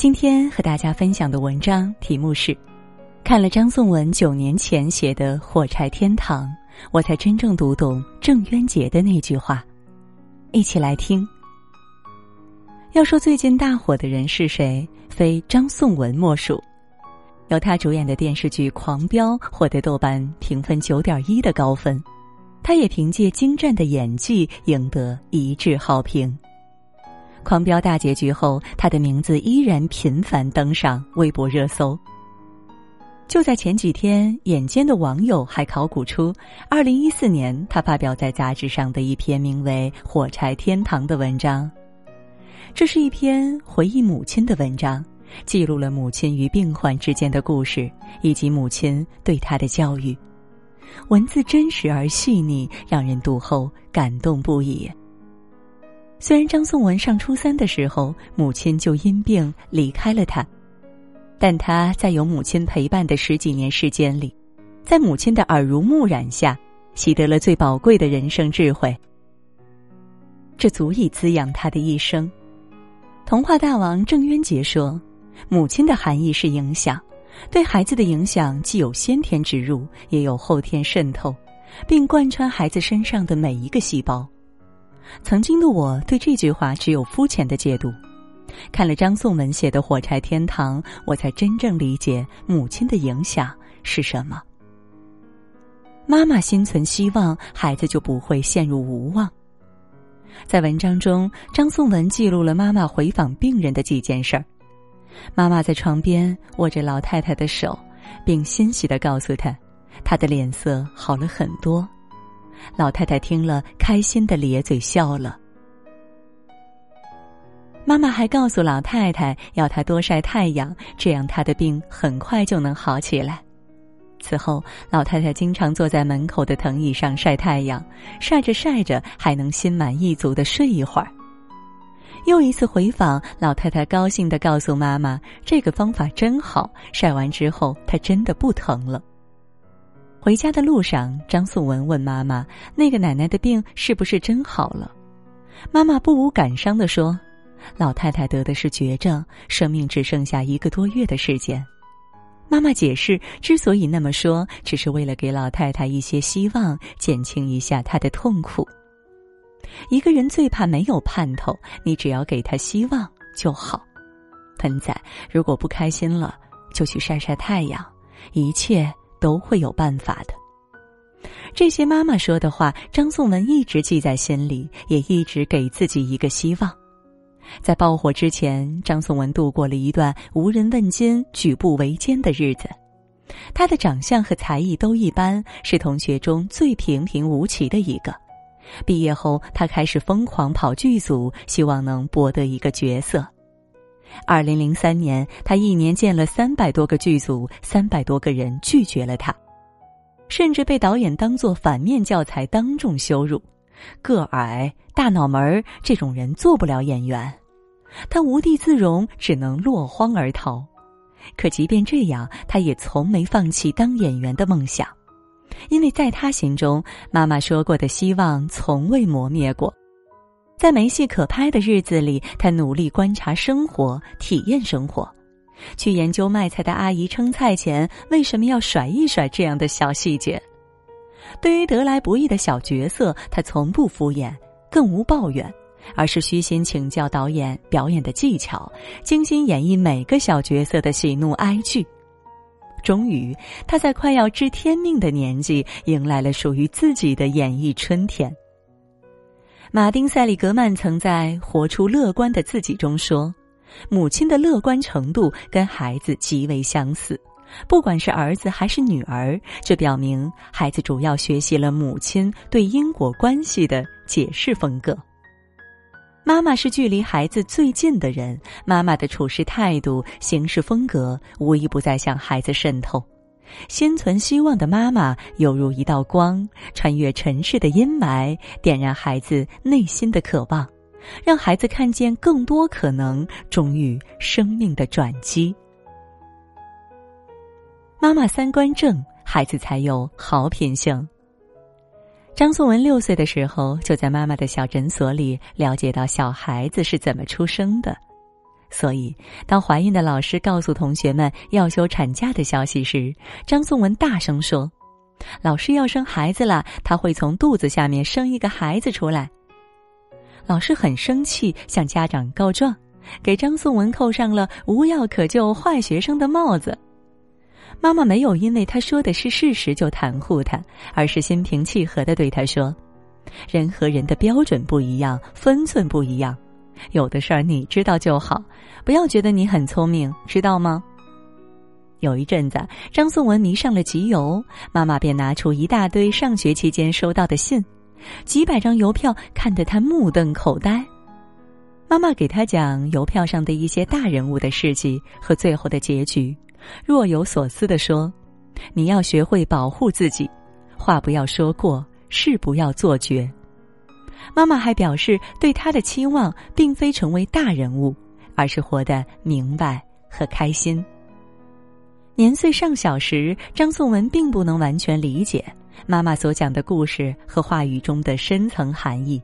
今天和大家分享的文章题目是：看了张颂文九年前写的《火柴天堂》，我才真正读懂郑渊洁的那句话。一起来听。要说最近大火的人是谁，非张颂文莫属。由他主演的电视剧《狂飙》获得豆瓣评分九点一的高分，他也凭借精湛的演技赢得一致好评。狂飙大结局后，他的名字依然频繁登上微博热搜。就在前几天，眼尖的网友还考古出，二零一四年他发表在杂志上的一篇名为《火柴天堂》的文章。这是一篇回忆母亲的文章，记录了母亲与病患之间的故事，以及母亲对他的教育。文字真实而细腻，让人读后感动不已。虽然张颂文上初三的时候，母亲就因病离开了他，但他在有母亲陪伴的十几年时间里，在母亲的耳濡目染下，习得了最宝贵的人生智慧。这足以滋养他的一生。童话大王郑渊洁说：“母亲的含义是影响，对孩子的影响既有先天植入，也有后天渗透，并贯穿孩子身上的每一个细胞。”曾经的我对这句话只有肤浅的解读，看了张颂文写的《火柴天堂》，我才真正理解母亲的影响是什么。妈妈心存希望，孩子就不会陷入无望。在文章中，张颂文记录了妈妈回访病人的几件事儿。妈妈在床边握着老太太的手，并欣喜的告诉她，她的脸色好了很多。老太太听了，开心的咧嘴笑了。妈妈还告诉老太太，要她多晒太阳，这样她的病很快就能好起来。此后，老太太经常坐在门口的藤椅上晒太阳，晒着晒着，还能心满意足的睡一会儿。又一次回访，老太太高兴的告诉妈妈：“这个方法真好，晒完之后，她真的不疼了。”回家的路上，张颂文问妈妈：“那个奶奶的病是不是真好了？”妈妈不无感伤的说：“老太太得的是绝症，生命只剩下一个多月的时间。”妈妈解释，之所以那么说，只是为了给老太太一些希望，减轻一下她的痛苦。一个人最怕没有盼头，你只要给他希望就好。盆仔，如果不开心了，就去晒晒太阳，一切。都会有办法的。这些妈妈说的话，张颂文一直记在心里，也一直给自己一个希望。在爆火之前，张颂文度过了一段无人问津、举步维艰的日子。他的长相和才艺都一般，是同学中最平平无奇的一个。毕业后，他开始疯狂跑剧组，希望能博得一个角色。二零零三年，他一年见了三百多个剧组，三百多个人拒绝了他，甚至被导演当作反面教材当众羞辱。个矮、大脑门儿这种人做不了演员，他无地自容，只能落荒而逃。可即便这样，他也从没放弃当演员的梦想，因为在他心中，妈妈说过的希望从未磨灭过。在没戏可拍的日子里，他努力观察生活，体验生活，去研究卖菜的阿姨称菜前为什么要甩一甩这样的小细节。对于得来不易的小角色，他从不敷衍，更无抱怨，而是虚心请教导演表演的技巧，精心演绎每个小角色的喜怒哀惧。终于，他在快要知天命的年纪，迎来了属于自己的演艺春天。马丁·塞利格曼曾在《活出乐观的自己》中说：“母亲的乐观程度跟孩子极为相似，不管是儿子还是女儿，这表明孩子主要学习了母亲对因果关系的解释风格。妈妈是距离孩子最近的人，妈妈的处事态度、行事风格，无一不在向孩子渗透。”心存希望的妈妈犹如一道光，穿越尘世的阴霾，点燃孩子内心的渴望，让孩子看见更多可能，终于生命的转机。妈妈三观正，孩子才有好品性。张颂文六岁的时候，就在妈妈的小诊所里了解到小孩子是怎么出生的。所以，当怀孕的老师告诉同学们要休产假的消息时，张颂文大声说：“老师要生孩子了，他会从肚子下面生一个孩子出来。”老师很生气，向家长告状，给张颂文扣上了“无药可救坏学生”的帽子。妈妈没有因为他说的是事实就袒护他，而是心平气和的对他说：“人和人的标准不一样，分寸不一样。”有的事儿你知道就好，不要觉得你很聪明，知道吗？有一阵子，张颂文迷上了集邮，妈妈便拿出一大堆上学期间收到的信，几百张邮票，看得他目瞪口呆。妈妈给他讲邮票上的一些大人物的事迹和最后的结局，若有所思地说：“你要学会保护自己，话不要说过，事不要做绝。”妈妈还表示，对他的期望并非成为大人物，而是活得明白和开心。年岁尚小时，张颂文并不能完全理解妈妈所讲的故事和话语中的深层含义，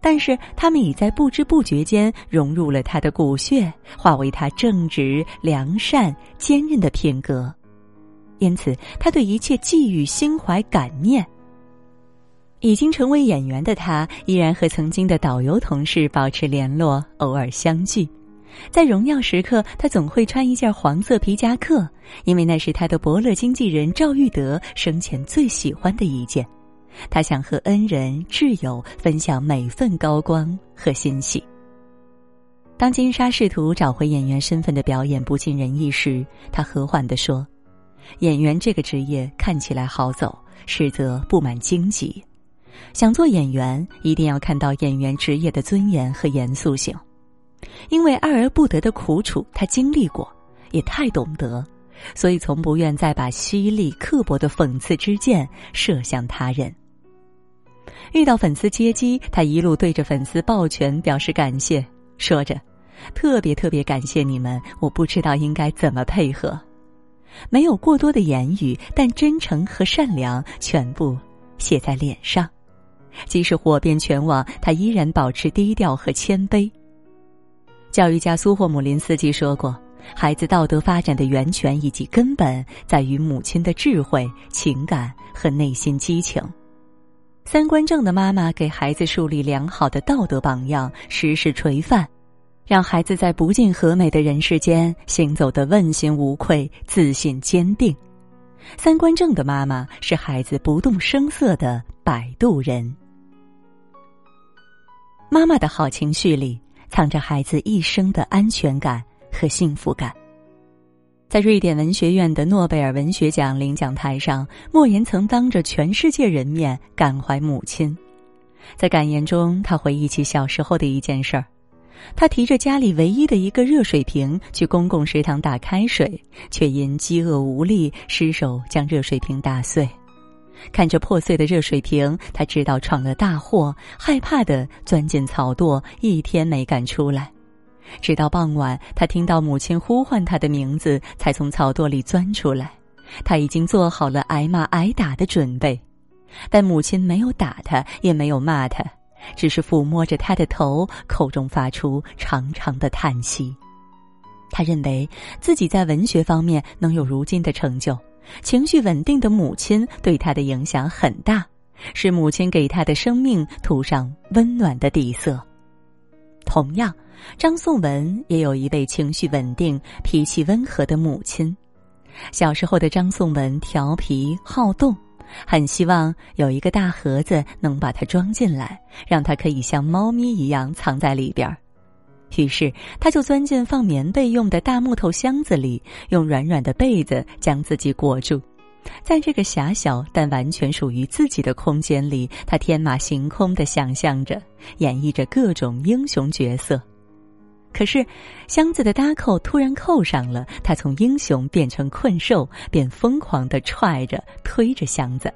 但是他们已在不知不觉间融入了他的骨血，化为他正直、良善、坚韧的品格，因此他对一切寄予心怀感念。已经成为演员的他，依然和曾经的导游同事保持联络，偶尔相聚。在荣耀时刻，他总会穿一件黄色皮夹克，因为那是他的伯乐经纪人赵玉德生前最喜欢的一件。他想和恩人挚友分享每份高光和欣喜。当金莎试图找回演员身份的表演不尽人意时，他和缓地说：“演员这个职业看起来好走，实则布满荆棘。”想做演员，一定要看到演员职业的尊严和严肃性，因为爱而不得的苦楚，他经历过，也太懂得，所以从不愿再把犀利刻薄的讽刺之箭射向他人。遇到粉丝接机，他一路对着粉丝抱拳表示感谢，说着：“特别特别感谢你们，我不知道应该怎么配合。”没有过多的言语，但真诚和善良全部写在脸上。即使火遍全网，他依然保持低调和谦卑。教育家苏霍姆林斯基说过：“孩子道德发展的源泉以及根本，在于母亲的智慧、情感和内心激情。”三观正的妈妈给孩子树立良好的道德榜样，时时垂范，让孩子在不尽和美的人世间行走的问心无愧、自信坚定。三观正的妈妈是孩子不动声色的摆渡人。妈妈的好情绪里藏着孩子一生的安全感和幸福感。在瑞典文学院的诺贝尔文学奖领奖台上，莫言曾当着全世界人面感怀母亲。在感言中，他回忆起小时候的一件事儿：他提着家里唯一的一个热水瓶去公共食堂打开水，却因饥饿无力失手将热水瓶打碎。看着破碎的热水瓶，他知道闯了大祸，害怕的钻进草垛，一天没敢出来。直到傍晚，他听到母亲呼唤他的名字，才从草垛里钻出来。他已经做好了挨骂挨打的准备，但母亲没有打他，也没有骂他，只是抚摸着他的头，口中发出长长的叹息。他认为自己在文学方面能有如今的成就。情绪稳定的母亲对他的影响很大，是母亲给他的生命涂上温暖的底色。同样，张颂文也有一位情绪稳定、脾气温和的母亲。小时候的张颂文调皮好动，很希望有一个大盒子能把他装进来，让他可以像猫咪一样藏在里边儿。于是，他就钻进放棉被用的大木头箱子里，用软软的被子将自己裹住。在这个狭小但完全属于自己的空间里，他天马行空的想象着，演绎着各种英雄角色。可是，箱子的搭扣突然扣上了，他从英雄变成困兽，便疯狂的踹着、推着箱子。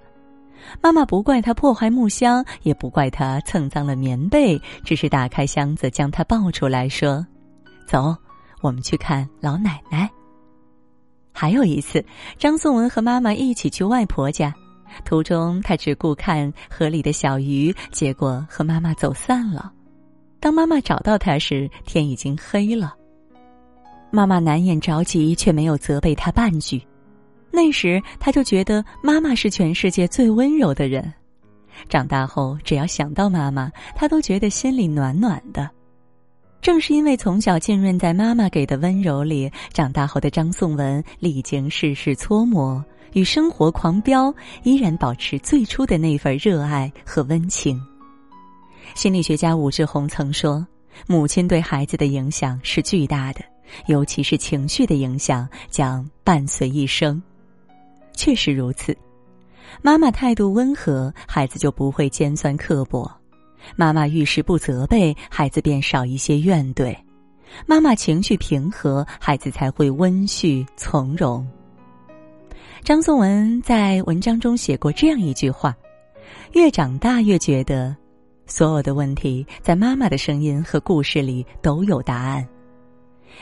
妈妈不怪他破坏木箱，也不怪他蹭脏了棉被，只是打开箱子将他抱出来说：“走，我们去看老奶奶。”还有一次，张颂文和妈妈一起去外婆家，途中他只顾看河里的小鱼，结果和妈妈走散了。当妈妈找到他时，天已经黑了。妈妈难掩着急，却没有责备他半句。那时他就觉得妈妈是全世界最温柔的人。长大后，只要想到妈妈，他都觉得心里暖暖的。正是因为从小浸润在妈妈给的温柔里，长大后的张颂文历经世事搓磨，与生活狂飙，依然保持最初的那份热爱和温情。心理学家武志红曾说：“母亲对孩子的影响是巨大的，尤其是情绪的影响将伴随一生。”确实如此，妈妈态度温和，孩子就不会尖酸刻薄；妈妈遇事不责备，孩子便少一些怨怼；妈妈情绪平和，孩子才会温煦从容。张颂文在文章中写过这样一句话：“越长大越觉得，所有的问题在妈妈的声音和故事里都有答案。”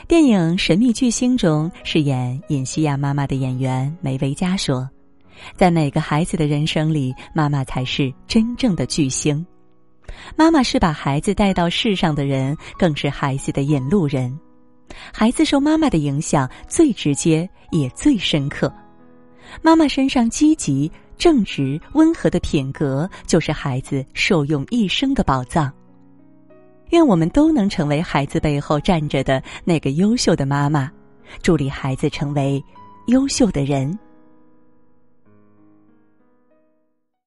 电影《神秘巨星》中饰演尹西亚妈妈的演员梅维嘉说：“在每个孩子的人生里，妈妈才是真正的巨星。妈妈是把孩子带到世上的人，更是孩子的引路人。孩子受妈妈的影响最直接，也最深刻。妈妈身上积极、正直、温和的品格，就是孩子受用一生的宝藏。”愿我们都能成为孩子背后站着的那个优秀的妈妈，助力孩子成为优秀的人。